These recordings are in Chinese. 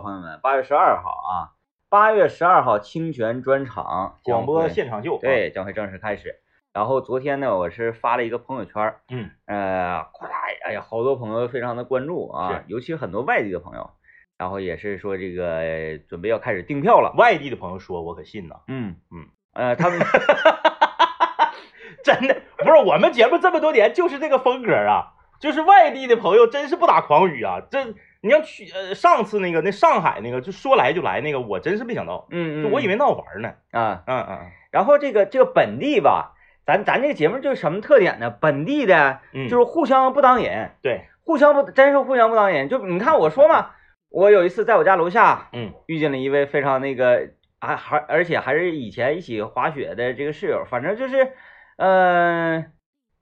朋友们，八月十二号啊，八月十二号清泉专场广播现场秀，啊，对将会正式开始。然后昨天呢，我是发了一个朋友圈儿，嗯，呃，咵，哎呀，好多朋友非常的关注啊，尤其很多外地的朋友，然后也是说这个呃准备要开始订票了。外地的朋友说，我可信呐，嗯。嗯，呃，他们 真的不是我们节目这么多年就是这个风格啊，就是外地的朋友真是不打诳语啊，这你要去呃上次那个那上海那个就说来就来那个，我真是没想到，嗯嗯，就我以为闹玩呢，啊，嗯嗯然后这个这个本地吧，咱咱这个节目就是什么特点呢？本地的嗯，就是互相不当人，对，互相不真是互相不当人。就你看我说嘛，我有一次在我家楼下嗯遇见了一位非常那个还还而且还是以前一起滑雪的这个室友，反正就是呃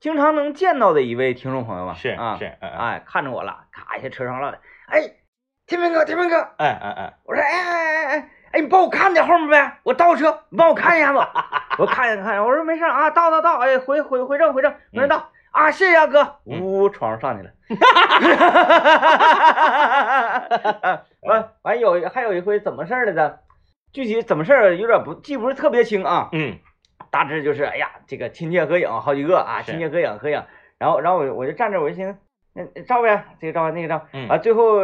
经常能见到的一位听众朋友吧。是啊，是，哎看着我了，咔一下车上唠的，哎，天明哥，天明哥，哎哎哎，我说哎哎哎哎哎，你帮我看点后面呗，我倒车，你帮我看一下子。我看一下看我说没事啊，倒倒倒，哎，回回回正回正，没人倒、啊，谢谢啊哥，嗯。呜，闯上上去了。哈完完有还有一回怎么事儿来着？具体怎么事儿有点不记不是特别清啊，嗯。大致就是哎呀，这个亲切合影好几个啊，亲切合影合影，然后然后我我就站这，我就寻思。那照呗，这个照那个照，嗯啊，最后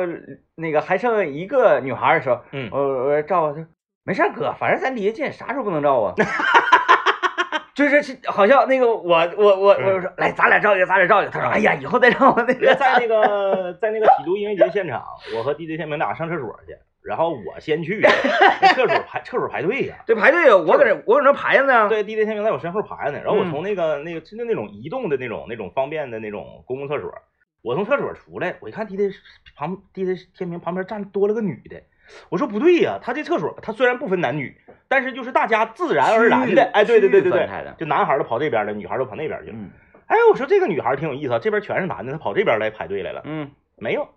那个还剩一个女孩的时候，嗯，我我照啊，他说没事哥，反正咱离得近，啥时候不能照啊？就是是好像那个我我我我说来，咱俩照一个，咱俩照一个。他说哎呀，以后再照那个。在那个在那个喜都音乐节现场，我和 DJ 天明俩上厕所去，然后我先去，厕所排厕所排队呀、对排队，我搁这我搁那排着呢。对，DJ 天明在我身后排着呢，然后我嗯从那个那个就那种移动的那种那种方便的那种公共厕所，我从厕所出来，我一看 DJ 旁 DJ 天平旁边站多了个女的，我说不对呀、他这厕所他虽然不分男女，但是就是大家自然而然的，哎，对对对对对就男孩儿都跑这边了，女孩儿都跑那边去了。嗯哎，我说这个女孩儿挺有意思啊，这边全是男的，她跑这边来排队来了，嗯，没有，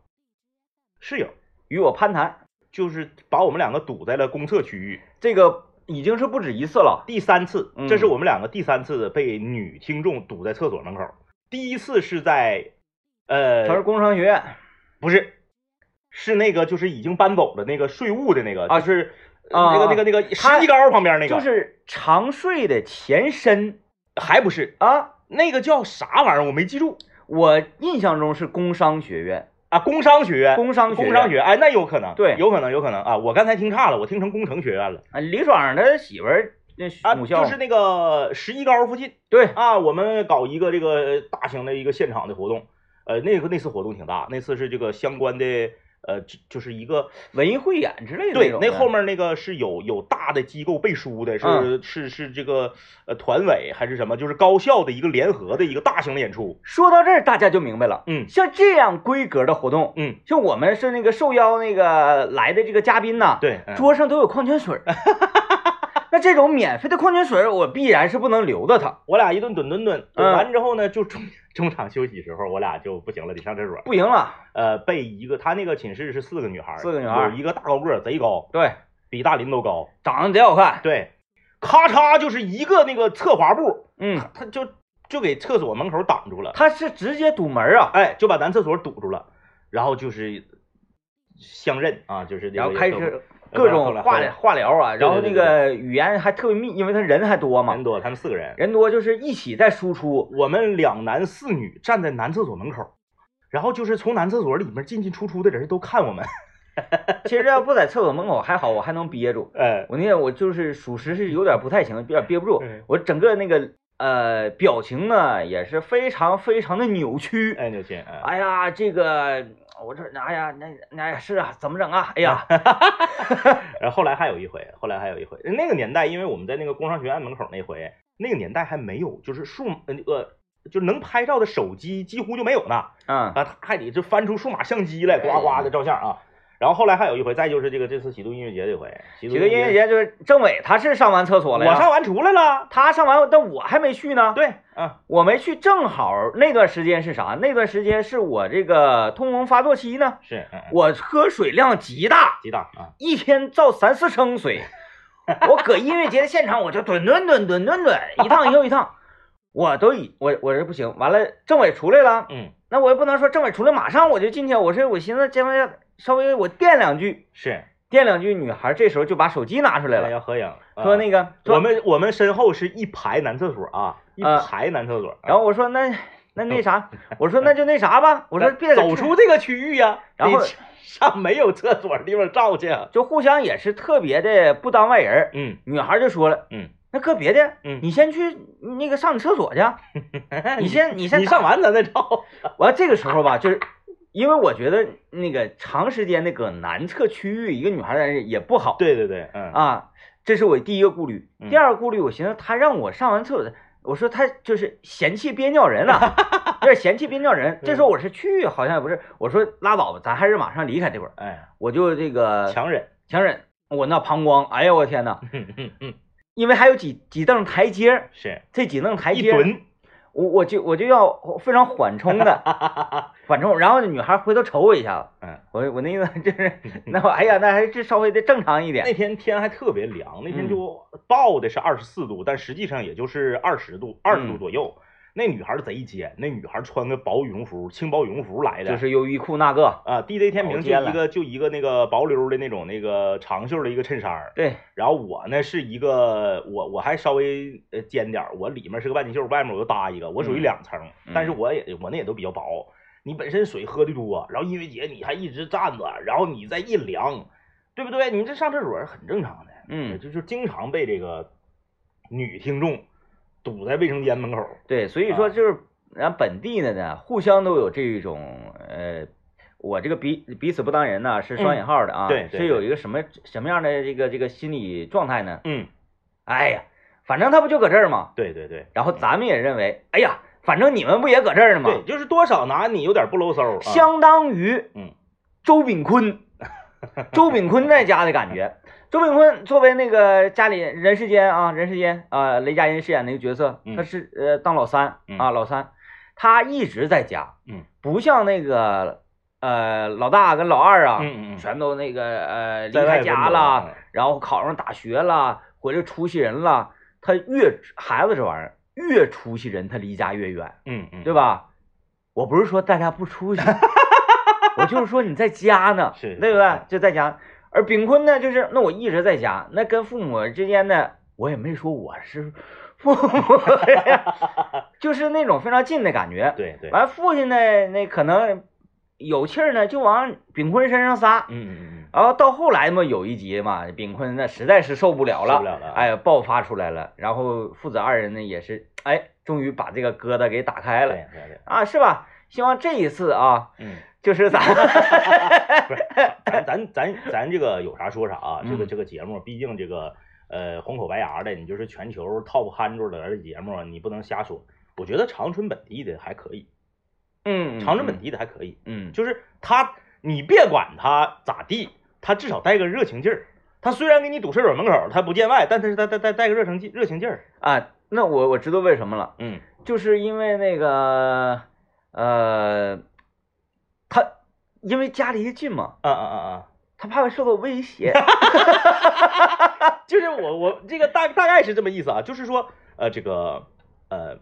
室友与我攀谈，就是把我们两个堵在了公厕区域。这个已经是不止一次了。第三次，嗯这是我们两个第三次被女听众堵在厕所门口。第一次是在，呃，他是工商学院不是，是那个就是已经搬走的那个税务的那个，啊就是啊那个那个那个十一高旁边那个，就是长税的前身还不是啊。那个叫啥玩意儿，我没记住我印象中是工商学院，啊，工商学院，工商学院工商学院，哎，那有可能，对有可能，有可能啊，我刚才听差了，我听成工程学院了啊，李爽他媳妇儿那啊，母校，就是那个十一高附近对，啊，我们搞一个这个大型的一个现场的活动，呃，那个那次活动挺大，那次是这个相关的。呃，就就是一个文艺汇演之类的对，那后面那个是有有大的机构背书的，是、嗯是是这个呃团委还是什么，就是高校的一个联合的一个大型的演出。说到这儿，大家就明白了。嗯像这样规格的活动，嗯，像我们是那个受邀那个来的这个嘉宾呐，对，嗯桌上都有矿泉水儿。那这种免费的矿泉水儿，我必然是不能留的他，我俩一顿蹲蹲蹲，蹲嗯完之后呢，就中 中场休息时候，我俩就不行了，得上厕所。不行了。呃，被一个他那个寝室是四个女孩，四个女孩有一个大高个，贼高，对，比大林都高。长得贼好看。对，咔嚓就是一个那个侧滑步，嗯，他就就给厕所门口挡住了，他是直接堵门啊，哎，就把咱厕所堵住了，然后就是相认啊，就是然后开也始各种化疗化疗啊，然后那个语言还特别密，因为他人还多嘛人，多，他们四个人，人多就是一起在输出。我们两男四女站在男厕所门口，然后就是从男厕所里面进进出出的人都看我们，其实要不在厕所门口还好，我还能憋住。哎，我那天我就是属实是有点不太行，有点憋不住嗯，我整个那个呃表情呢也是非常非常的扭曲。哎，牛亲，哎，哎呀，这个我这哎呀，那那是啊，怎么整啊？哎呀 然后后来还有一回，后来还有一回，那个年代，因为我们在那个工商学院门口那回，那个年代还没有，就是数呃就是能拍照的手机几乎就没有呢，嗯，啊，他还得就翻出数码相机来，呱呱的照相啊。然后后来还有一回，再就是这个这次喜度音乐节这回，喜度音乐节就是政委他是上完厕所了，我上完出来了，他上完，但我还没去呢。对，啊，我没去，正好那段时间是啥？那段时间是我这个通风发作期呢，是，我喝水量极大，极大啊，一天造三四升水。我搁音乐节的现场，我就吨吨吨吨吨吨，一趟又一趟，我都已我我这不行。完了，政委出来了，嗯，那我也不能说政委出来马上我就进去，我是我寻思这玩意儿稍微我垫两句，是垫两句，女孩这时候就把手机拿出来了，要合影，说那个，我们我们身后是一排男厕所啊，一啊排男厕所。然后我说那那那啥，我说那就那啥吧，我说别走出这个区域呀，然后上没有厕所的地方照去啊。就互相也是特别的不当外人。嗯女孩就说了，嗯，那搁别的，嗯你先去那个上你厕所去，你先你先你上完咱再照。完这个时候吧，就是因为我觉得那个长时间的搁男厕区域，一个女孩在这也不好。对对对，嗯啊，这是我第一个顾虑。嗯第二个顾虑，我寻思他让我上完厕所，我说他就是嫌弃憋尿人呐、有点嫌弃憋尿人。这时候我是去，好像也不是，我说拉倒吧，咱还是马上离开这块儿。哎，我就这个强忍。强忍，我那膀胱，哎呀我天呐，嗯嗯嗯，因为还有几几凳台阶儿，是这几凳台阶儿，一蹲。我我就我就要非常缓冲的 缓冲，然后女孩回头瞅我一下子，嗯，我我那意思就是，那我哎呀，那还是稍微的正常一点那。天天还特别凉，那天嗯就报的是二十四度，但实际上也就是二十度，二嗯十度左右。那女孩贼尖，那女孩穿个薄羽绒服，轻薄羽绒服来的，就是优衣库那个，啊，DJ 天平就一个就一个那个薄溜的那种那个长袖的一个衬衫儿，对，然后我呢是一个我我还稍微呃尖点儿，我里面是个半截袖，外面我又搭一个，我属于嗯两层，嗯但是我也我那也都比较薄。你本身水喝的多，然后因为姐你还一直站着，然后你再一凉，对不对？你这上厕所是很正常的，嗯，就就经常被这个女听众堵在卫生间门口。对，所以说啊就是咱本地的呢，互相都有这种呃，我这个彼彼此不当人呢是双引号的啊，嗯对对是有一个什么什么样的这个这个心理状态呢？嗯，哎呀，反正他不就搁这儿吗？对对对，然后咱们也认为，哎呀，反正你们不也搁这儿呢吗？对，就是多少拿你有点不搂嗖。啊相当于嗯周炳坤，周炳坤在家的感觉。周炳坤作为那个家里人世间啊，人世间啊，雷佳音饰演那个角色，嗯他是呃当老三嗯啊，老三，他一直在家，嗯，不像那个呃老大跟老二啊，全都那个呃离开家了，嗯然后考上大学了，回来出息人了。他越孩子这玩意儿越出息人，他离家越远。嗯嗯，对？吧？我不是说大家不出息，我就是说你在家呢，是对不对？就在家。而炳坤呢，就是那我一直在家，那跟父母之间呢，我也没说我是父母，就是那种非常近的感觉。对对，完，父亲呢，那可能有气儿呢，就往炳坤身上撒。嗯嗯嗯然后到后来嘛，有一集嘛，炳坤那实在是受不了了，受不了了啊哎，爆发出来了。然后父子二人呢，也是哎，终于把这个疙瘩给打开嗯，了。对对对，啊，是吧？希望这一次啊，嗯，就是咱 不是，咱 咱咱咱这个有啥说啥啊，这个嗯这个节目，毕竟这个呃红口白牙的，你就是全球 top hundred 的节目，你不能瞎说。我觉得长春本地的还可以，嗯，长春本地的还可以，嗯，就是他，你别管他咋地，他至少带个热情劲儿。他虽然给你堵厕所门口，他不见外，但是他他带带个热情劲热情劲儿。啊，那我我知道为什么了，嗯就是因为那个呃，他因为家离得近嘛，啊啊啊啊！他怕受到威胁。就是我我这个大大概是这么意思啊，就是说呃这个呃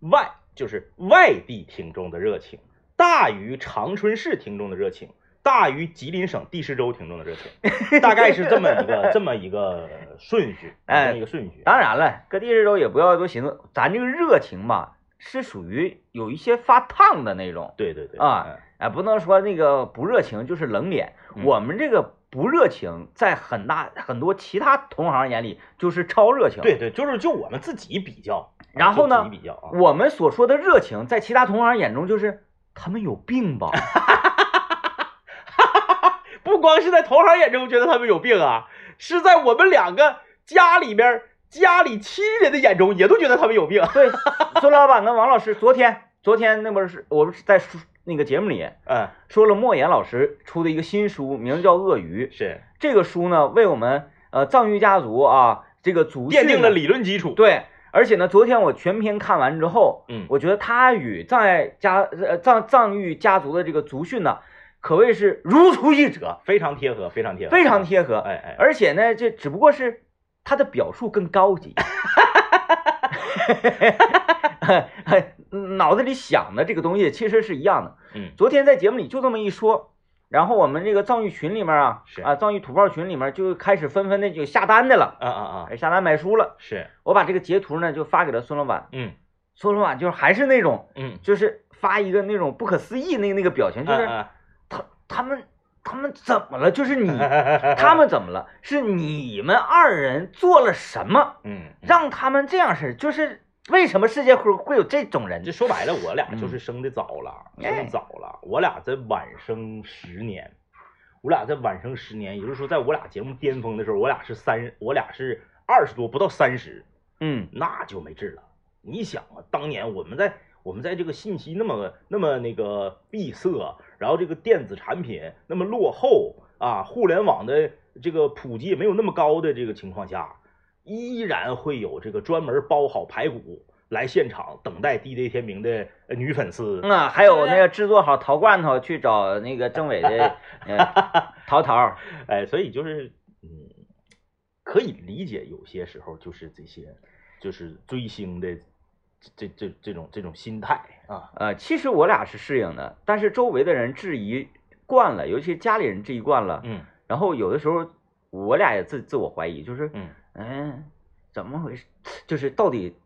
外就是外地听众的热情大于长春市听众的热情，大于吉林省第十州听众的热情，大概是这么一个这么一个顺序，哎这么一个顺序。当然了，各地市州也不要多寻思，咱这个热情吧，是属于有一些发烫的那种，对对对啊不能说那个不热情就是冷脸。嗯我们这个不热情，在很大很多其他同行眼里就是超热情。对对，就是就我们自己比较，啊然后呢我们所说的热情，在其他同行眼中就是他们有病吧？不光是在同行眼中觉得他们有病啊，是在我们两个家里边家里亲人的眼中也都觉得他们有病。对，孙老板跟王老师昨天昨天那不是我们是在书那个节目里嗯，说了莫言老师出的一个新书，名字叫《鳄鱼》。是这个书呢，为我们呃藏域家族啊这个族训奠定了理论基础。对，而且呢，昨天我全篇看完之后，嗯我觉得他与藏爱家呃藏藏域家族的这个族训呢，可谓是如出一辙，非常贴合，非常贴合，非常贴合。哎哎，而且呢，这只不过是他的表述更高级，脑子里想的这个东西其实是一样的。嗯。昨天在节目里就这么一说，然后我们这个藏域群里面啊，是。啊，藏域土炮群里面就开始纷纷的就下单的了，啊啊啊，哎下单买书了。是，我把这个截图呢就发给了孙老板，嗯。孙老板就是还是那种，嗯，就是发一个那种不可思议那那个表情，就是啊。他他们他们怎么了？就是你啊 他们怎么了？是你们二人做了什么，嗯，让他们这样式？就是为什么世界会会有这种人就？说白了，我俩嗯就是生的早了，哎生早了。我俩在晚生十年，我俩在晚生十年，也就是说，在我俩节目巅峰的时候，我俩是三，我俩是二十多，不到三十，嗯那就没治了。你想啊，当年我们在我们在这个信息那么那么那个闭塞，然后这个电子产品那么落后啊，互联网的这个普及也没有那么高的这个情况下，依然会有这个专门包好排骨来现场等待 DJ 天明的呃女粉丝。嗯啊，还有那个制作好陶罐头去找那个政委的 呃陶陶，哎，所以就是嗯，可以理解有些时候就是这些就是追星的这这这这种这种心态啊。呃，其实我俩是适应的，但是周围的人质疑惯了，尤其家里人质疑惯了，嗯然后有的时候我俩也自自我怀疑，就是嗯嗯，怎么回事？就是到底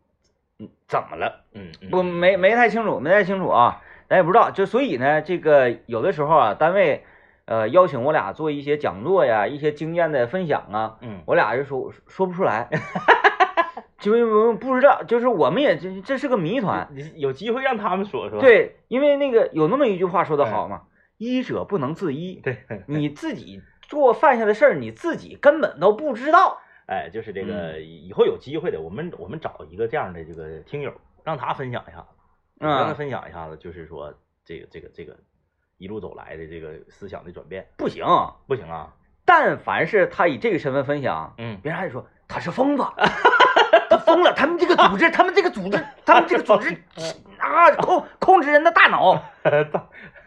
嗯怎么了？嗯，嗯不没没太清楚，没太清楚啊，咱也不知道。就所以呢，这个有的时候啊，单位呃邀请我俩做一些讲座呀，一些经验的分享啊，嗯我俩就说说不出来，就是我不知道，就是我们也这这是个谜团。你有机会让他们说说。对，因为那个有那么一句话说得好嘛，医者不能自医，对，你自己做犯下的事儿，你自己根本都不知道。哎，就是这嗯。个以后有机会的，我们我们找一个这样的这个听友，让他分享一下子，让他嗯，分享一下子，就是说这个这个这个一路走来的这个思想的转变，不行，不行啊，但凡是他以这个身份分享，嗯，别人还得说他是疯子，他 疯了。他们这个组织，他们这个组织，他们这个组织 啊，控控制人的大脑。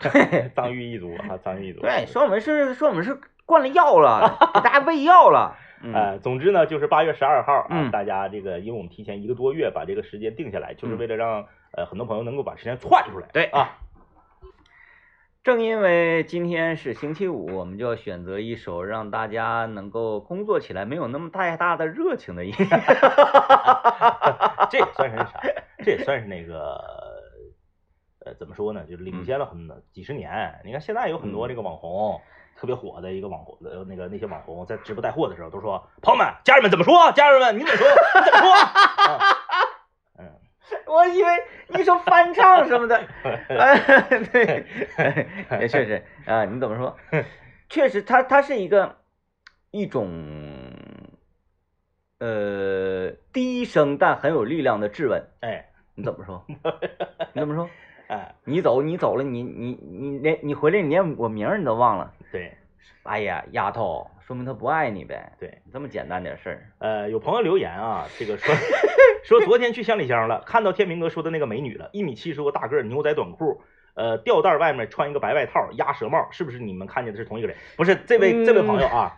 藏藏域一族啊，藏域一族，对，说我们是说我们是灌了药了，给大家喂药了。嗯，呃，总之呢，就是八月十二号啊，嗯大家这个，因为我们提前一个多月把这个时间定下来，就是嗯为了让呃很多朋友能够把时间窜出来。对啊，正因为今天是星期五，我们就要选择一首让大家能够工作起来没有那么太大的热情的音乐。这也算是啥？这也算是那个呃，怎么说呢？就是领先了很几十年。你看现在有很多这个网红。特别火的一个网红，呃，那个那些网红在直播带货的时候都说：“朋友们，家人们怎么说？家人们，你怎么说？你怎么说？”啊嗯，我以为你说翻唱什么的，哎，对，也确实啊，你怎么说？确实，它它是一个一种呃低声但很有力量的质问。哎，你怎么说？你怎么说？哎，你走，你走了，你你你连你回来，你连我名儿你都忘了。对哎呀，丫头，说明他不爱你呗。对，这么简单点事儿。呃，有朋友留言啊，这个说说昨天去乡里乡了，看到天明哥说的那个美女了，一米七十多大个儿，牛仔短裤，呃，吊带外面穿一个白外套，鸭舌帽，是不是你们看见的是同一个人？不是，这位这位朋友啊，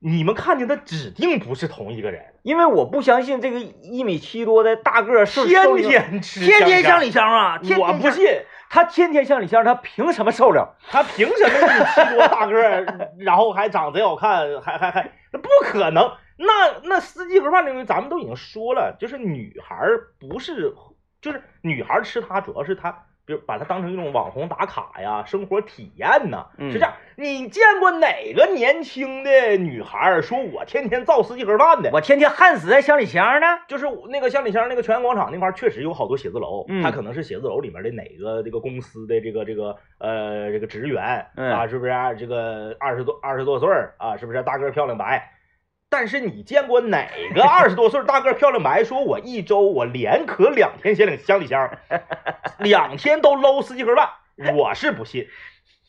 你们看见的指定不是同一个人，因为我不相信这个一米七多的大个儿天天吃天天香乡里乡啊，天天我不信，他天天乡里乡，他凭什么受了？他凭什么一米七多大个儿，然后还长贼好看，还还还，那不可能。那那司机盒饭这个咱们都已经说了，就是女孩儿不是，就是女孩儿吃它主要是她，比如把它当成一种网红打卡呀，生活体验呐，嗯是这样。你见过哪个年轻的女孩儿说我天天造司机盒饭的？我天天焊死在乡里乡呢。就是那个乡里乡那个泉阳广场那块儿，确实有好多写字楼，嗯它可能是写字楼里面的哪个这个公司的这个这个呃这个职员嗯啊，是不是、这个二十多二十多岁儿啊，是不是大个漂亮白？但是你见过哪个二十多岁大个漂亮白说我一周我连咳两天乡里乡里箱，两天都搂司机盒饭？我是不信。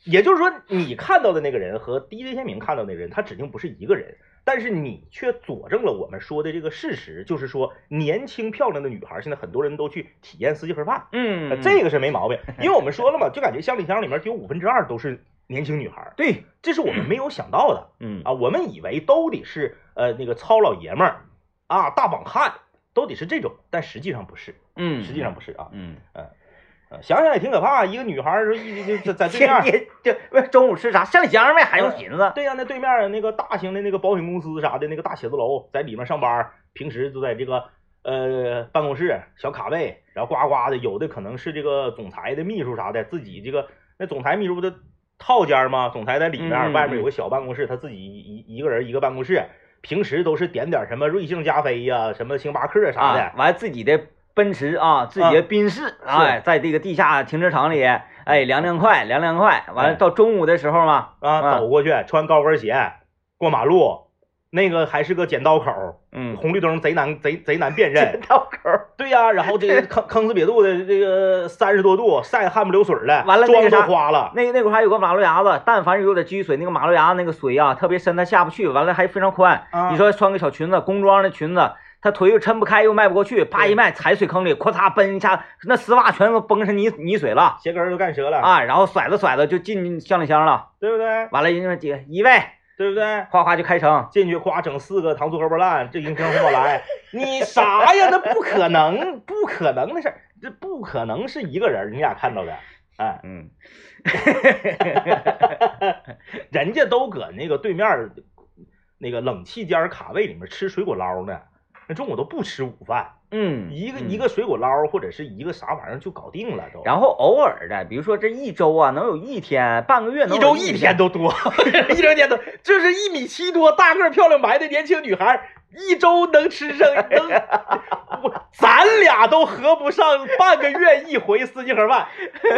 也就是说，你看到的那个人和 DJ 天明看到的那个人，他指定不是一个人。但是你却佐证了我们说的这个事实，就是说年轻漂亮的女孩，现在很多人都去体验司机盒饭，嗯呃这个是没毛病。因为我们说了嘛，就感觉乡里箱里面有五分之二都是年轻女孩，对，这是我们没有想到的嗯啊。我们以为都得是呃那个糙老爷们儿啊，大绑汉，都得是这种，但实际上不是，嗯，实际上不是啊。嗯嗯呃想想也挺可怕。一个女孩儿说一就就在对面儿，就不是中午吃啥香里香呗，还用寻思？对呀、那对面儿那个大型的那个保险公司啥的那个大写字楼，在里面上班，平时就在这个呃办公室小卡位，然后呱呱的，有的可能是这个总裁的秘书啥的，自己这个那总裁秘书不都套间儿吗？总裁在里面，外面有个小办公室，他自己一一个人一个办公室，平时都是点点什么瑞幸加菲呀、什么星巴克啥的。啊，完自己的奔驰啊，自己的宾士，哎，在这个地下停车场里，哎，凉凉快，凉凉快。完了哎到中午的时候嘛，啊，啊走过去穿高跟鞋过马路，那个还是个剪刀口，嗯，红绿灯贼难贼贼难辨认。剪刀口，对呀、然后这个 坑坑死瘪肚的这个三十多度，晒得汗不流水的，完了妆都花了。那那块儿还有个马路牙子，但凡是有点积水，那个马路牙子那个水啊特别深，它下不去，完了还非常宽。啊你说穿个小裙子，工装的裙子，她腿又抻不开，又迈不过去，啪一迈踩水坑里，咔嚓奔一下，那丝袜全都崩成泥泥水了鞋跟儿都干折了，啊！然后甩着甩着就进香里箱了。对不对？完了，人家说几个一位，对不对？哗哗就开城。进去夸整四个糖醋荷包蛋，这营销红宝来，你啥呀？那不可能，不可能的事儿，这不可能是一个人，你俩看到的，哎，嗯，人家都搁那个对面那个冷气间卡位里面吃水果捞呢，那中午都不吃午饭，嗯，一个嗯一个水果捞或者是一个啥玩意儿就搞定了都。然后偶尔的，比如说这一周啊，能有一天、半个月能一 一周一天都多，一周一天多，就是一米七多、大个、漂亮白的年轻女孩，一周能吃上能，我咱俩都合不上半个月一回四季盒饭，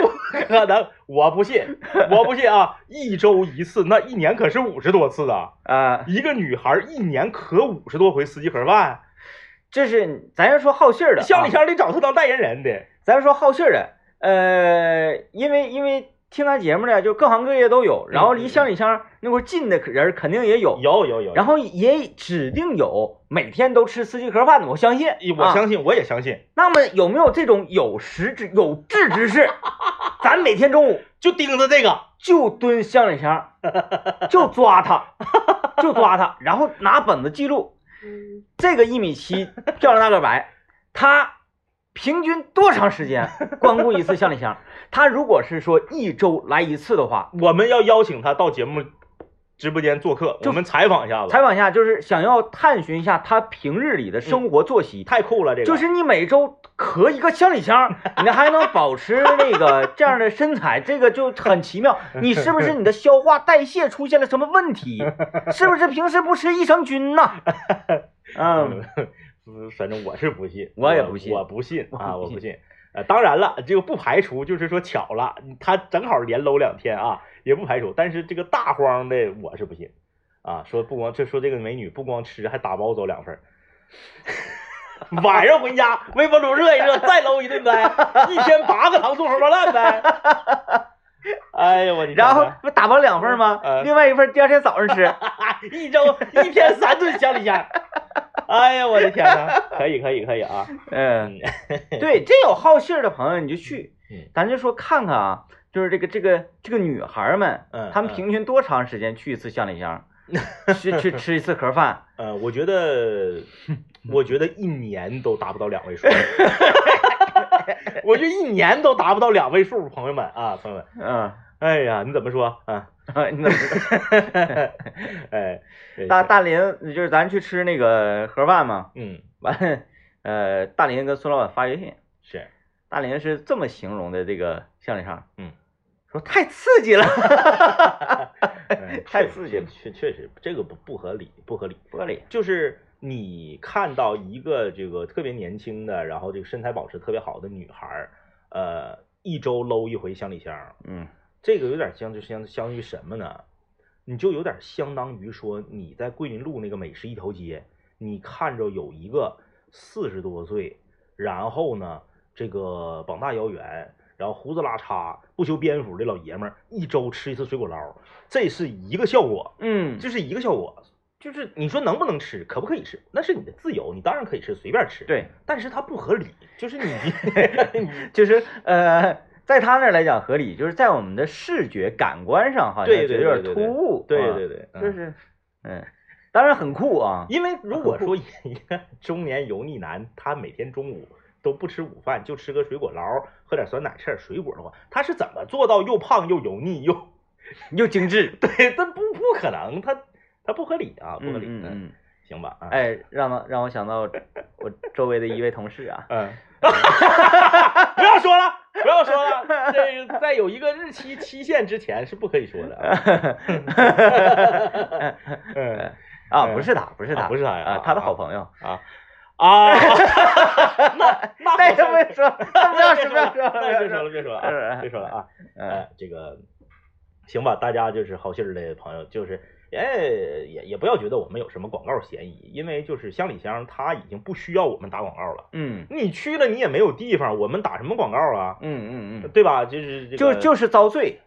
不可能，我不信，我不信啊！一周一次，那一年可是五十多次啊！啊，一个女孩一年可五十多回四季盒饭，这是咱要说好信儿的、啊，乡里乡里找他当代言人的，咱说好信儿的，呃，因为因为听咱节目的就各行各业都有，然后离乡里乡那块儿近的人肯定也有，有有有，然后也指定有每天都吃四季盒饭的，我相信，啊我相信，我也相信，那么有没有这种有识之有志之士？咱每天中午就盯着这个，就蹲乡里乡，就抓他，就抓他，然后拿本子记录这个一米七漂亮大个白，他平均多长时间光顾一次相里箱？他如果是说一周来一次的话，我们要邀请他到节目直播间做客，我们采访一下子。采访一下，就是想要探寻一下他平日里的生活作息。太酷了，这个就是你每周咳一个行李箱，你还能保持那个 这样的身材，这个就很奇妙。你是不是你的消化代谢出现了什么问题？是不是平时不吃益生菌呢？嗯，嗯，反正我是不信，我也不信我不信啊，我不信当然了，这个不排除就是说巧了，他正好连搂两天啊，也不排除。但是这个大荒的我是不信啊，说不光这说这个美女不光吃，还打包走两份儿。晚上回家微波炉热一热，再搂一顿呗，一天八个糖醋荷包蛋呗。哎呦，我的然后不打包两份吗？嗯另外一份第二天早上吃。一周一天三顿乡里乡。哎呀，我的天哪！可以，可以，可以啊！嗯，对，真有好信儿的朋友你就去嗯，咱就说看看啊，就是这个这个这个女孩们，嗯她们平均多长时间去一次乡里乡，去去吃一次盒饭？呃，我觉得，我觉得一年都达不到两位数。我觉得一年都达不到两位数，朋友们啊，朋友们，嗯，哎呀，你怎么说啊？你怎么 哎，大大林就是咱去吃那个盒饭嘛，嗯完了，呃，大林跟孙老板发微信，是，大林是这么形容的这个乡里上，嗯，说太刺激了，嗯太刺激了确确实这个不不合理，不合理。不合理。就是你看到一个这个特别年轻的，然后这个身材保持特别好的女孩儿，呃，一周搂一回行李箱，嗯这个有点像就相相当于什么呢？你就有点相当于说你在桂林路那个美食一条街，你看着有一个四十多岁，然后呢这个膀大腰圆，然后胡子拉碴、不修边幅的老爷们儿，一周吃一次水果捞，这是一个效果。嗯，这是一个效果，就是你说能不能吃，可不可以吃，那是你的自由，你当然可以吃，随便吃。，对，但是它不合理，就是你 你就是呃，在他那儿来讲合理，就是在我们的视觉感官上好像对觉得有点对对对突兀，啊对对对，嗯就是嗯，当然很酷啊，因为如果说一个 中年油腻男，他每天中午都不吃午饭，就吃个水果捞，喝点酸奶，吃点水果的话，他是怎么做到又胖又油腻又又精致？对，这不不可能，他他不合理啊，不合理。嗯嗯。行吧。哎，让让我想到我周围的一位同事啊。嗯。不要说了，不要说了，这在有一个日期期限之前是不可以说的。嗯。啊，不是他，不是他，不是他呀，他的好朋友啊啊，那那别说，不要说，不要说，别说了，别说了啊，别说了啊，哎，这个行吧，大家就是好信儿的朋友，就是。哎，也也不要觉得我们有什么广告嫌疑，因为就是乡里乡他已经不需要我们打广告了。嗯，你去了你也没有地方，我们打什么广告啊？嗯嗯嗯，对吧？就是就就是遭罪，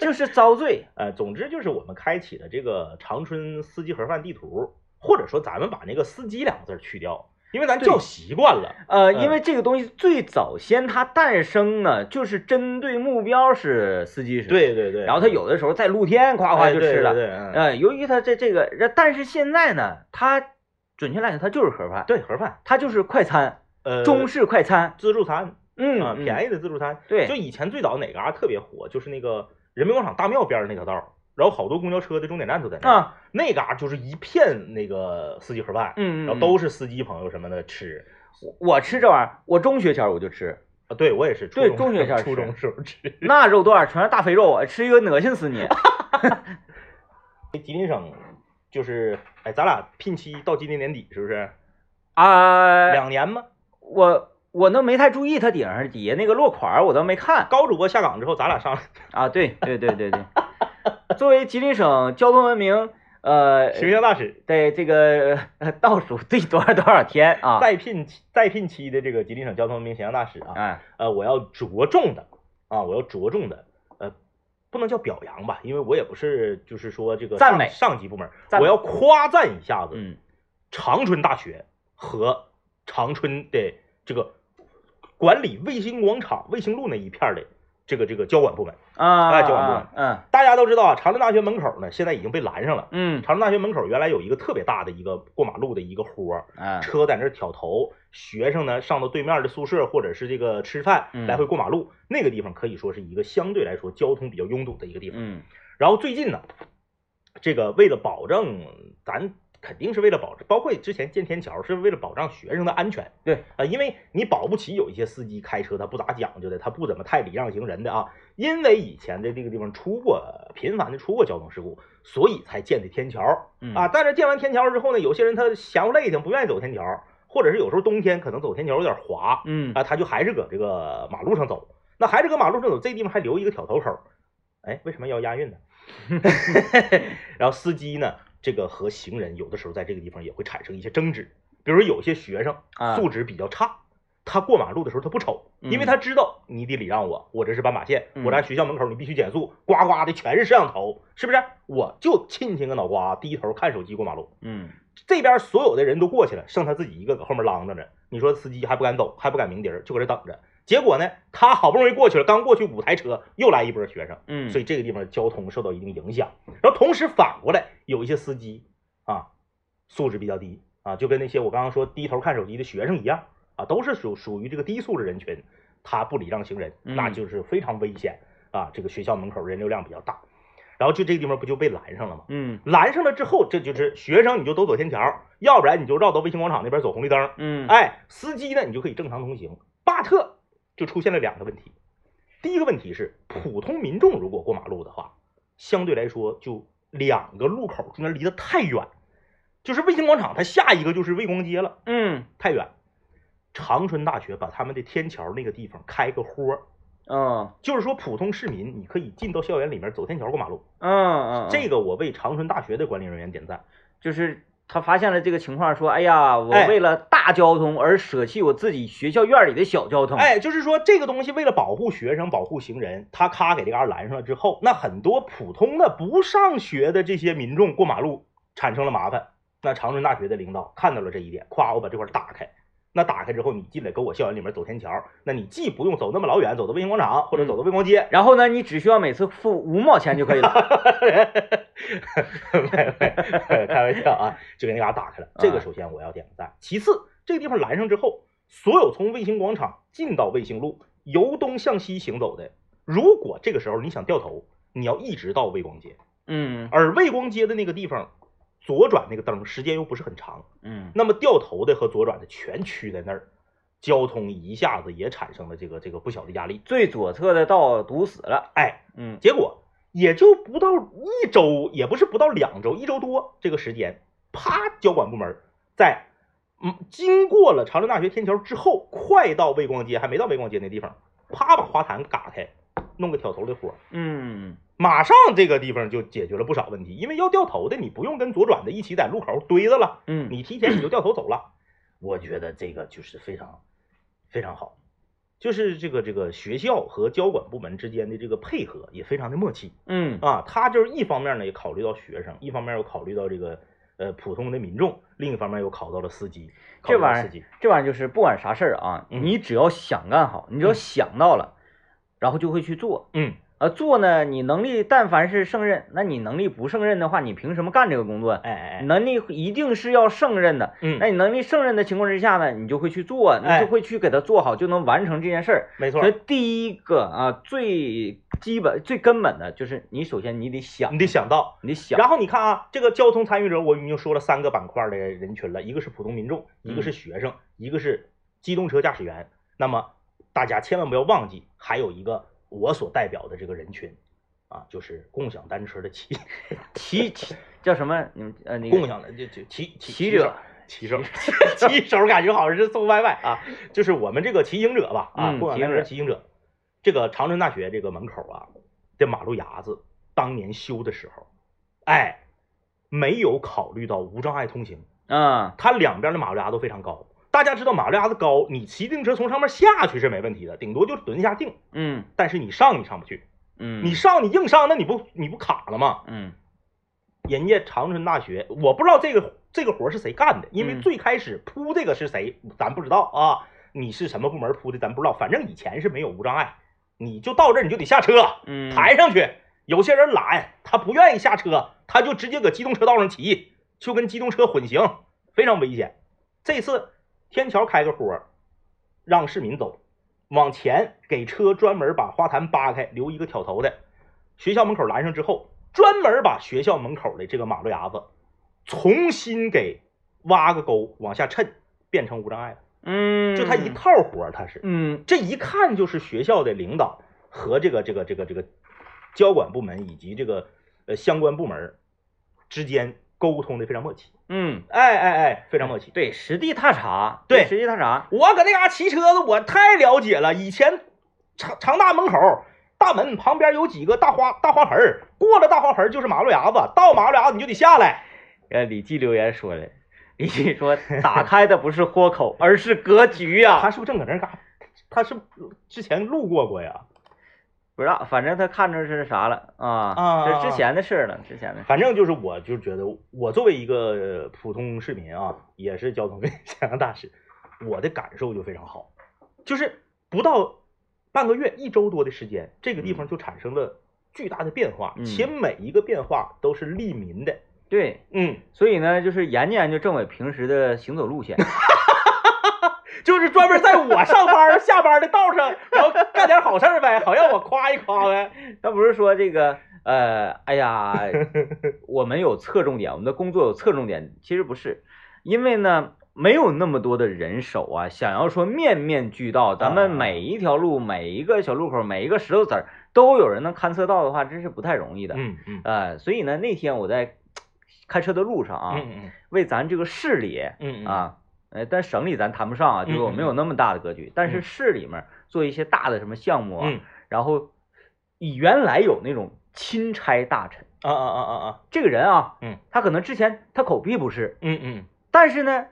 就是遭罪。呃，总之就是我们开启了这个长春司机盒饭地图，或者说咱们把那个司机两个字去掉。因为咱叫习惯了，呃，因为这个东西最早先它诞生呢，就是针对目标是司机是，对对对，然后它有的时候在露天夸夸就吃了，对，呃，由于它这这个，但是现在呢，它准确来讲它就是盒饭，对，盒饭，它就是快餐，呃，中式快餐，自助餐，嗯，便宜的自助餐，对，就以前最早哪嘎特别火，就是那个人民广场大庙边那条道。然后好多公交车的终点站都在那儿，那嘎就是一片那个司机盒饭，嗯，然后都是司机朋友什么的吃。我吃这玩意儿，我中学前我就吃啊，对我也是，对中学前 初中时候吃，那肉段全是大肥肉，吃一个恶心死你。吉林省就是，哎，咱俩聘期到今年年底是不是？啊，两年吗？我我都没太注意它顶上底下那个落款，我都没看。高主播下岗之后，咱俩上啊，对对对对对。作为吉林省交通文明呃形象大使，在这个 倒数第多少多少天啊？在聘在聘期的这个吉林省交通文明形象大使啊，哎，呃，我要着重的啊，我要着重的，呃，不能叫表扬吧，因为我也不是就是说这个赞美上级部门，我要夸赞一下子，嗯，长春大学和长春的这个管理卫星广场卫星路那一片的。这个这个交管部门啊，交管部门，嗯，大家都知道啊，长春大学门口呢，现在已经被拦上了。嗯，长春大学门口原来有一个特别大的一个过马路的一个豁，嗯，车在那挑头，学生呢上到对面的宿舍或者是这个吃饭来回过马路，那个地方可以说是一个相对来说交通比较拥堵的一个地方。嗯，然后最近呢，这个为了保证咱。肯定是为了保证，包括之前建天桥是为了保障学生的安全。对啊，因为你保不齐有一些司机开车他不咋讲究的，他不怎么太礼让行人的啊。因为以前的这个地方出过频繁的出过交通事故，所以才建的天桥啊。但是建完天桥之后呢，有些人他嫌乎累挺，不愿意走天桥，或者是有时候冬天可能走天桥有点滑，嗯啊，他就还是搁这个马路上走。那还是搁马路上走，这地方还留一个挑头口。哎，为什么要押韵呢？然后司机呢？这个和行人有的时候在这个地方也会产生一些争执，比如有些学生素质比较差，他过马路的时候他不瞅，因为他知道你得礼让我，我这是斑马线，我在学校门口你必须减速，呱呱的全是摄像头，是不是？我就亲亲个脑瓜，低头看手机过马路。嗯，这边所有的人都过去了，剩他自己一个搁后面啷当着，你说司机还不敢走，还不敢鸣笛，就搁这等着。结果呢，他好不容易过去了，刚过去五台车，又来一波学生，嗯，所以这个地方交通受到一定影响。然后同时反过来，有一些司机啊，素质比较低啊，就跟那些我刚刚说低头看手机的学生一样啊，都是属属于这个低素质人群，他不礼让行人，那就是非常危险啊。这个学校门口人流量比较大，然后就这个地方不就被拦上了吗？嗯，拦上了之后，这就是学生你就都走天桥，要不然你就绕到卫星广场那边走红绿灯。嗯，哎，司机呢你就可以正常通行。巴特。就出现了两个问题，第一个问题是普通民众如果过马路的话，相对来说就两个路口中间离得太远，就是卫星广场，它下一个就是卫光街了，嗯，太远。长春大学把他们的天桥那个地方开个豁，嗯，就是说普通市民你可以进到校园里面走天桥过马路，嗯嗯，这个我为长春大学的管理人员点赞，就是。他发现了这个情况，说：“哎呀，我为了大交通而舍弃我自己学校院里的小交通。”哎，就是说这个东西为了保护学生、保护行人，他咔给这嘎拦上了之后，那很多普通的不上学的这些民众过马路产生了麻烦。那长春大学的领导看到了这一点，咵，我把这块打开。那打开之后，你进来跟我校园里面走天桥，那你既不用走那么老远，走到卫星广场或者走到卫光街，然后呢，你只需要每次付五毛钱就可以了。开玩笑啊，就给那嘎打开了。这个首先我要点个赞。其次，这个地方拦上之后，所有从卫星广场进到卫星路，由东向西行走的，如果这个时候你想掉头，你要一直到卫光街，嗯而卫光街的那个地方左转那个灯时间又不是很长，嗯那么掉头的和左转的全驱在那儿，交通一下子也产生了这个这个不小的压力。最左侧的道堵死了。哎，嗯结果也就不到一周，也不是不到两周，一周多这个时间，啪，交管部门在嗯经过了长春大学天桥之后，快到卫光街，还没到卫光街那地方，啪把花坛嘎开，弄个挑头的活儿，嗯马上这个地方就解决了不少问题，因为要掉头的你不用跟左转的一起在路口堆着了，嗯，你提前你就掉头走了，我觉得这个就是非常非常好，就是这个这个学校和交管部门之间的这个配合也非常的默契。嗯。啊。他就是一方面呢也考虑到学生，一方面又考虑到这个呃普通的民众，另一方面又考到了司机，考这玩意儿这玩意儿就是不管啥事儿啊，嗯。你只要想干好，你只要嗯。想到了，然后就会去做。嗯呃，做呢，你能力但凡是胜任，那你能力不胜任的话，你凭什么干这个工作？哎哎哎，能力一定是要胜任的。嗯，那你能力胜任的情况之下呢，你就会去做，你哎就会去给它做好，就能完成这件事儿。没错所以，第一个啊，最基本、最根本的就是你首先你得想你，得想到。你得想，然后你看啊，这个交通参与者，我已经说了三个板块的人群了，一个是普通民众，一个是学生，一个是机动车驾驶员。那么大家千万不要忘记，还有一个我所代表的这个人群啊，就是共享单车的骑 骑骑叫什么？你们呃那个共享的就就骑骑骑者，骑手，骑手感觉好像是送外卖啊，就是我们这个骑行者吧啊，嗯共享单车骑行者，这个长春大学这个门口啊这马路牙子，当年修的时候，哎，没有考虑到无障碍通行，啊，它两边的马路牙子都非常高。大家知道马路牙子高，你骑自行车从上面下去是没问题的，顶多就是蹲下定，嗯但是你上你上不去，嗯，你上你硬上，那你不你不卡了吗？嗯人家长春大学，我不知道这个这个活是谁干的，因为嗯最开始铺这个是谁，咱不知道啊。你是什么部门铺的，咱不知道。反正以前是没有无障碍，你就到这儿你就得下车，嗯，抬上去。有些人懒，他不愿意下车，他就直接搁机动车道上骑，就跟机动车混行，非常危险。这次天桥开个豁儿，让市民走，往前给车专门把花坛扒开，留一个挑头的。学校门口拦上之后，专门把学校门口的这个马路牙子重新给挖个沟，往下衬，变成无障碍了。嗯，就他一套活儿，他是嗯这一看就是学校的领导和这个这个这个这个交管部门以及这个呃相关部门之间沟通的非常默契。嗯，哎哎哎，非常默契。对，实地踏查，对实地踏查，我搁那嘎骑车子，我太了解了。以前长长大门口大门旁边有几个大花大花盆儿，过了大花盆儿就是马路牙子，到马路牙子你就得下来。呃，李记留言说的，李记说打开的不是豁口，而是格局呀、他是不是正搁那嘎？他是之前路过过呀？不知道，反正他看着是啥了啊？啊这是之前的事了，之前的事。反正就是，我就觉得，我作为一个普通市民啊，也是交通卫宣扬大使，我的感受就非常好，就是不到半个月、一周多的时间，这个地方就产生了巨大的变化，嗯且每一个变化都是利民的。对，嗯，所以呢，就是研究研究政委平时的行走路线。就是专门在我上班、下班的道上，然后干点好事儿呗，好让我夸一夸呗。他不是说这个，呃，哎呀，我们有侧重点，我们的工作有侧重点，其实不是，因为呢，没有那么多的人手啊，想要说面面俱到，咱们啊每一条路、每一个小路口、每一个石头子儿都有人能勘测到的话，真是不太容易的。嗯嗯呃，所以呢，那天我在 开车的路上啊，嗯为咱这个市里啊，呃，但省里咱谈不上啊，就是我没有那么大的格局，但是嗯。市里面做一些大的什么项目啊，嗯。然后以原来有那种钦差大臣，啊啊啊啊啊，这个人啊，嗯，他可能之前他口碑不是，嗯嗯。但是呢，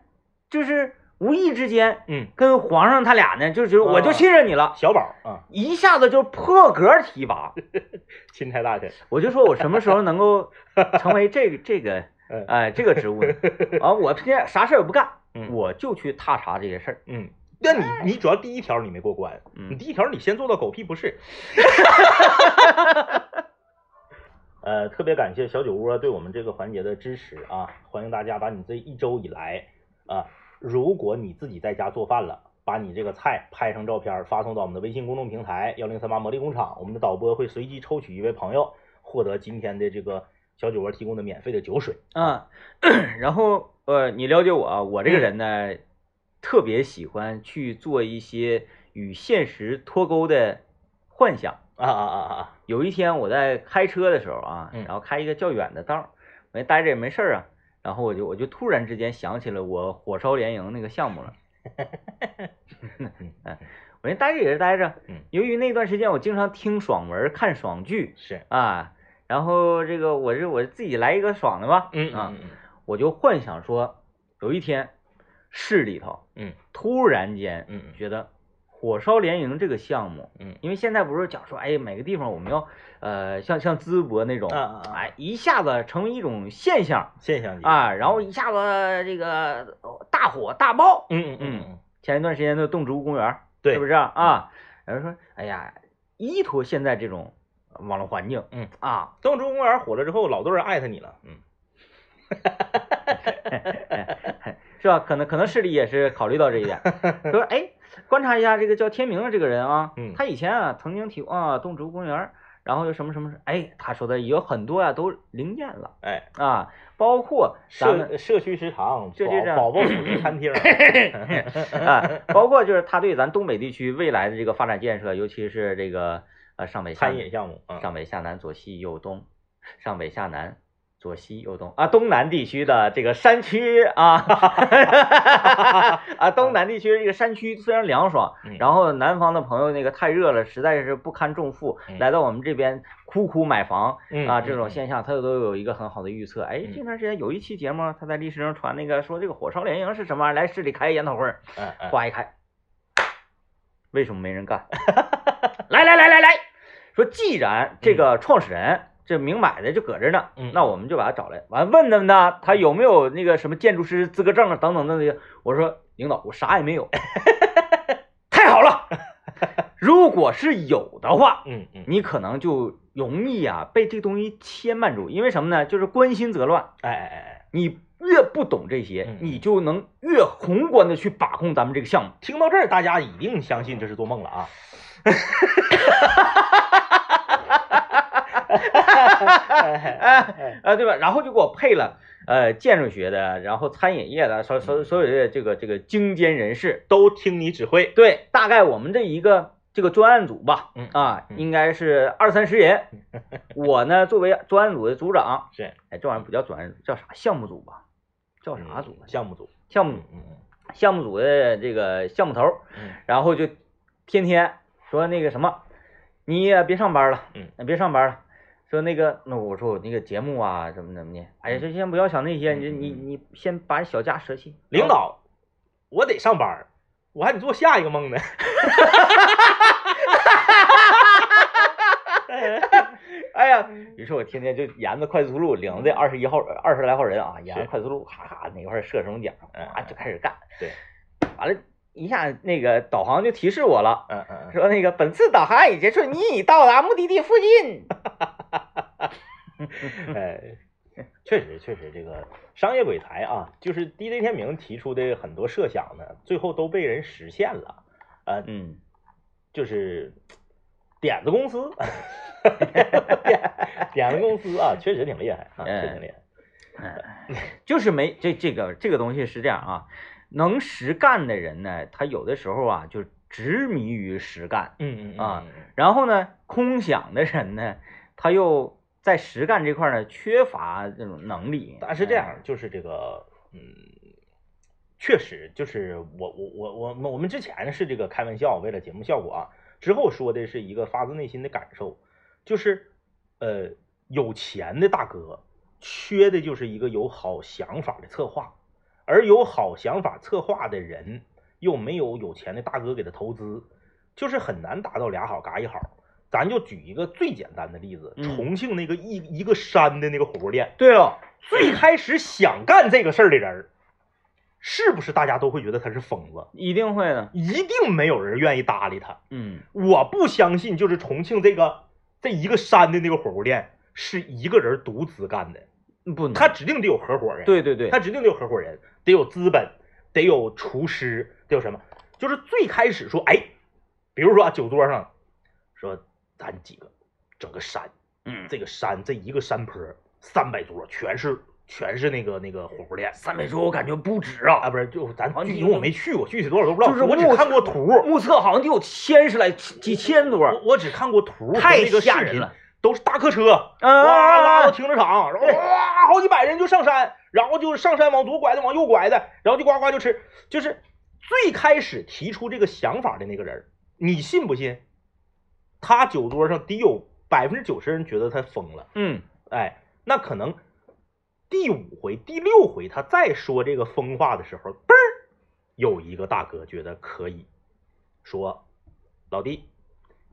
就是无意之间嗯，跟皇上他俩呢，就是我就啊信任你了，小宝啊，一下子就破格提拔，钦差大臣。我就说我什么时候能够成为这个这个 嗯。哎这个职务呢？啊，我今天啥事儿也不干，嗯我就去踏查这些事儿。嗯，那你你主要第一条你没过关，嗯你第一条你先做到狗屁不是。呃，特别感谢小酒窝对我们这个环节的支持啊！欢迎大家把你这一周以来啊，如果你自己在家做饭了，把你这个菜拍成照片发送到我们的微信公众平台幺零三八魔力工厂，我们的导播会随机抽取一位朋友，获得今天的这个小酒窝提供的免费的酒水。啊，然后呃，你了解我啊，我这个人呢，特别喜欢去做一些与现实脱钩的幻想。啊啊啊啊！有一天我在开车的时候啊，嗯然后开一个较远的道儿，我待着也没事儿啊，然后我就我就突然之间想起了我火烧连营那个项目了。嗯，我那待着也是待着嗯，由于那段时间我经常听爽文、看爽剧是，啊，然后这个我是我自己来一个爽的吧，嗯啊，我就幻想说有一天市里头嗯。突然间嗯。嗯觉得火烧连营这个项目，嗯。因为现在不是讲说，哎，每个地方我们要，呃，像像淄博那种，啊哎，一下子成为一种现象现象级啊，然后一下子这个呃大火大爆。嗯嗯嗯嗯，前一段时间的动植物公园，对，是不是啊？啊，然后说，哎呀，依托现在这种网络环境，嗯。啊，动植物公园火了之后，老多人艾特你了，嗯 是吧？可能可能市里也是考虑到这一点，说，哎，观察一下这个叫天明的这个人啊，嗯他以前啊曾经提过啊动植物公园，然后又什么什么，哎，他说的有很多啊都灵验了哎，啊，包括咱们社社区食堂、就这样宝宝宝主题餐厅，啊，包括就是他对咱东北地区未来的这个发展建设，尤其是这个呃上北下餐饮项目，嗯上北下南左西右东，上北下南左西右东啊，东南地区的这个山区啊，啊，东南地区这个山区虽然凉爽，嗯然后南方的朋友那个太热了，实在是不堪重负，嗯来到我们这边苦苦买房嗯啊，这种嗯现象他都有一个很好的预测。哎，嗯这段时间有一期节目，他在历史上传那个说这个火烧连营是什么玩意儿，来市里开研讨会儿，嗯嗯，哗一开，为什么没人干？来来来来来，说既然这个创始人这明摆的就搁这儿呢，嗯那我们就把他找来，完问问他他有没有那个什么建筑师资格证啊等等的那些。我说领导，我啥也没有，太好了，如果是有的话，嗯嗯，你可能就容易啊被这东西牵绊住，因为什么呢？就是关心则乱。哎哎哎，你越不懂这些嗯，你就能越宏观的去把控咱们这个项目。听到这儿，大家一定相信这是做梦了啊！哎，啊，对吧？然后就给我配了呃建筑学的，然后餐饮业的，所所所有的这个这个精尖人士。都听你指挥，对，大概我们这一个这个专案组吧，嗯啊，嗯应该是二三十人。我呢，作为专案组的组长，是哎，这玩意儿不叫专案组，叫啥项目组吧？叫啥组啊？项目组，项目嗯嗯项目组的这个项目头然后就天天说那个什么，你也别上班了，嗯，别上班了。说那个，那我说我那个节目啊，怎么怎么的，哎呀，就先不要想那些，你你你先把小家舍弃。领导，我得上班，我还得做下一个梦呢。哎呀，于是我天天就沿着快速路领着这二十一号二十来号人啊，沿着是快速路咔咔哪块儿设什么奖，嗯啊就开始干。对，完了，一下那个导航就提示我了，嗯嗯说那个本次导航已结束，你已到达目的地附近。嗯，哎，确实确实，这个商业鬼才啊，就是 DJ 天明提出的很多设想呢，最后都被人实现了。呃，嗯，就是点子公司，点子公司啊，确实挺厉害啊，确实挺厉害。就是没这这个这个东西是这样啊，能实干的人呢，他有的时候啊就执迷于实干，嗯嗯啊，然后呢，空想的人呢，他又在实干这块儿呢缺乏这种能力。但是这样，就是这个，嗯，确实就是我我我我们我们之前是这个开玩笑，为了节目效果啊，之后说的是一个发自内心的感受，就是呃，有钱的大哥缺的就是一个有好想法的策划，而有好想法策划的人又没有有钱的大哥给他投资，就是很难达到俩好嘎一好。咱就举一个最简单的例子，嗯重庆那个一一个山的那个火锅店，对哦，最开始想干这个事儿的人，是不是大家都会觉得他是疯子？一定会的。一定没有人愿意搭理他。嗯，我不相信，就是重庆这个这一个山的那个火锅店是一个人独资干的，不能。他指定得有合伙人，对对对，他指定得有合伙人，得有资本，得有厨师，得有什么？就是最开始说，哎，比如说啊，酒桌上说咱几个整个山，嗯，这个山这一个山坡三百桌全是全是那个那个火锅店三百桌我感觉不止啊，啊，不是就咱具体我没去过，具体多少都不知道，就是我只看过图，目测好像得有千十来几千桌，我我只看过图和太吓人了，都是大客车，啊哇拉到停车场，然后哇好几百人就上山，然后就上山往左拐的往右拐的，然后就呱呱就吃，就是最开始提出这个想法的那个人，你信不信？他酒桌上得有百分之九十人觉得他疯了，嗯。哎，那可能第五回、第六回他再说这个疯话的时候，嘣儿有一个大哥觉得可以，说老弟，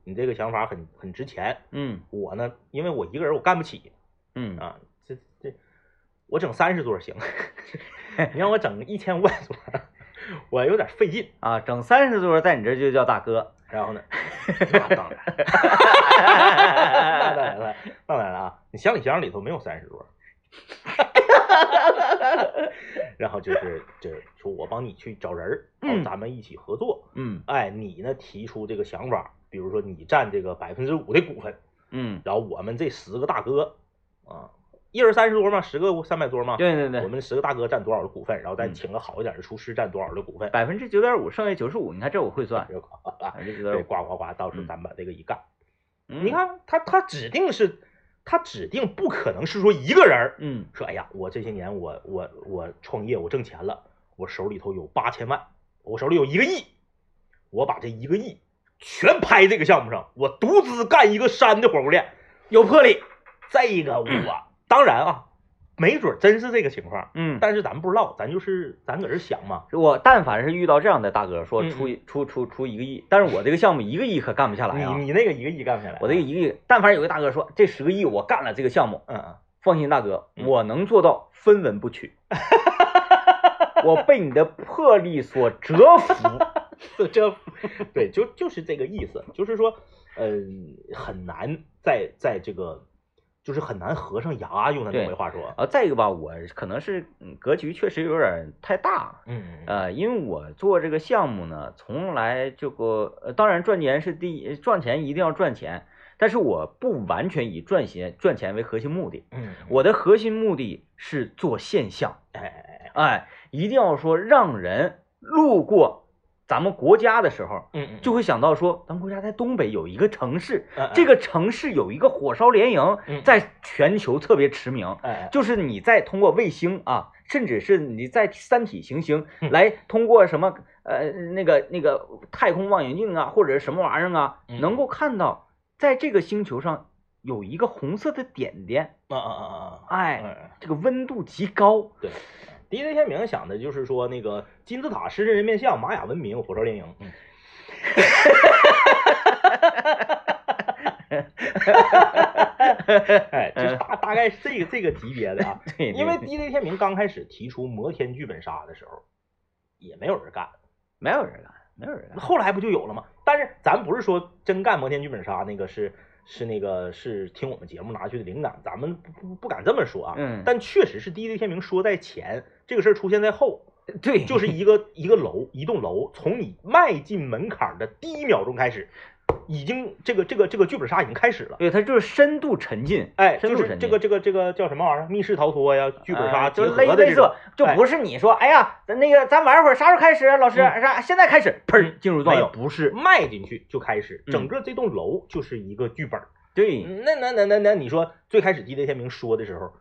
你这个想法很很值钱，嗯我呢，因为我一个人我干不起嗯啊，这这我整三十桌行，你让我整一千五百桌，我有点费劲。啊，整三十桌在你这就叫大哥，然后呢，那当然，那当然了，那当然了啊！你乡里乡里头没有三十桌，然后就是这说我帮你去找人儿，然后嗯咱们一起合作。嗯哎，你呢提出这个想法，比如说你占这个百分之五的股份，嗯，然后我们这十个大哥啊，一人三十多嘛，十个三百多嘛，对对对我，们十个大哥占多少的股份，然后再嗯。请个好一点的厨师占多少的股份，百分之九点五，剩下九十五，你看这我会算，对，呱呱呱，到时候嗯咱把这个一干。嗯。你，看他他指定是，他指定不可能是说一个人儿嗯说，哎呀，我这些年我我我创业我挣钱了，我手里头有八千万，我手里有一个亿，我把这一个亿全拍这个项目上，我独资干一个山的火锅店，有魄力，这个我 当然啊，没准真是这个情况，嗯，但是咱不知道，咱就是咱搁这想嘛，我但凡是遇到这样的大哥，说嗯出一出出出一个亿，但是我这个项目一个亿可干不下来啊。你，你那个一个亿干不下来啊，我这个一个亿，但凡有个大哥说这十个亿我干了这个项目，嗯嗯。放心大哥，嗯。我能做到分文不取，我被你的魄力所折服，这这，对，就就是这个意思，就是说，嗯，很难在在这个，就是很难合上牙，用他东北话说，啊，再一个吧，我可能是嗯格局确实有点太大，嗯呃，因为我做这个项目呢，从来这个呃，当然赚钱是第一，赚钱一定要赚钱，但是我不完全以赚钱赚钱为核心目的，嗯，我的核心目的是做现象，哎哎哎，哎，一定要说让人路过咱们国家的时候，嗯嗯，就会想到说，咱们国家在东北有一个城市，嗯这，个城市有一个火烧连营，嗯在全球特别驰名。就是你在通过卫星啊，甚至是你在三体行星嗯来通过什么呃那个那个太空望远镜啊，或者是什么玩意儿啊，嗯能够看到在这个星球上有一个红色的点点，啊啊啊啊，哎，哎，这个温度极高。对。第一天明想的就是说，那个金字塔、狮身人面像、玛雅文明、火烧连营，嗯，哎，就是大大概是这个这个级别的啊。对，因为对 DJ 天明刚开始提出摩天剧本杀的时候，也没有人干，没有人干，没有人干。后来不就有了吗？但是咱不是说真干摩天剧本杀，那个是是那个是听我们节目拿去的灵感，咱们不不不敢这么说啊。嗯但确实是 DJ 天明说在前，这个事儿出现在后，对，就是一个一个楼，一栋楼，从你迈进门槛的第一秒钟开始，已经这个这个这个剧本杀已经开始了。对，它就是深度沉浸，哎，就是深度沉浸这个这个这个叫什么玩意儿？密室逃脱呀，剧本杀呃结合的这种，，就哎不是你说，哎呀，咱那个咱玩会儿，啥时候开始啊？老师，嗯啥现在开始，砰嗯进入状态，不是，迈进去就开始，嗯整个这栋楼就是一个剧本。对，那那那那那，你说最开始 DJ 天明说的时候，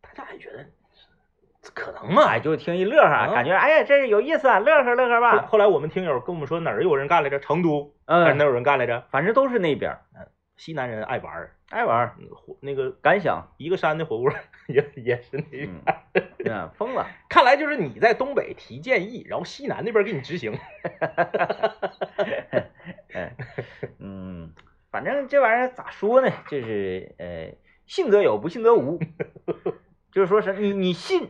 大家还觉得这可能吗？哎，就听一乐呵，嗯感觉哎呀，这有意思啊，乐呵乐呵吧，后来我们听友跟我们说哪儿有人干来着？成都还是哪嗯，有人干来着？反正都是那边儿西南人爱玩儿，爱玩那个敢想，一个山的火锅 也也是那边。嗯，嗯，疯了，看来就是你在东北提建议，然后西南那边给你执行。哎，嗯，反正这玩意儿咋说呢？就是呃，信则有，不信则无，就是说是你你信，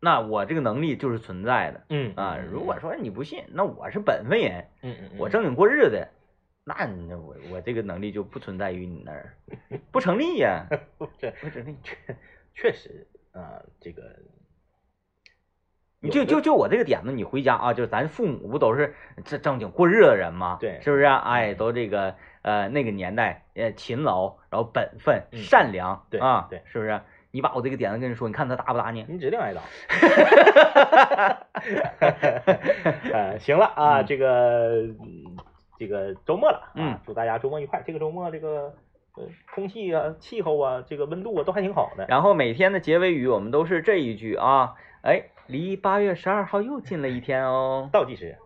那我这个能力就是存在的。嗯啊，如果说你不信，那我是本分人，嗯嗯，我正经过日子，那你我我这个能力就不存在于你那儿，不成立呀，这不成立。确确实啊，这个你就就就我这个点子，你回家啊，就是咱父母不都是这正经过日子的人吗？对是不是啊？哎，都这个呃那个年代，呃勤劳，然后本分、嗯善良，对啊，对是不是？你把我这个点子跟人说，你看他打不打你？你指定挨打。呃，行了啊，嗯这个嗯这个周末了，啊嗯，祝大家周末愉快。这个周末这个呃空气啊、气候啊、这个温度啊都还挺好的。然后每天的结尾语我们都是这一句啊，哎，离八月十二号又近了一天哦。倒计时。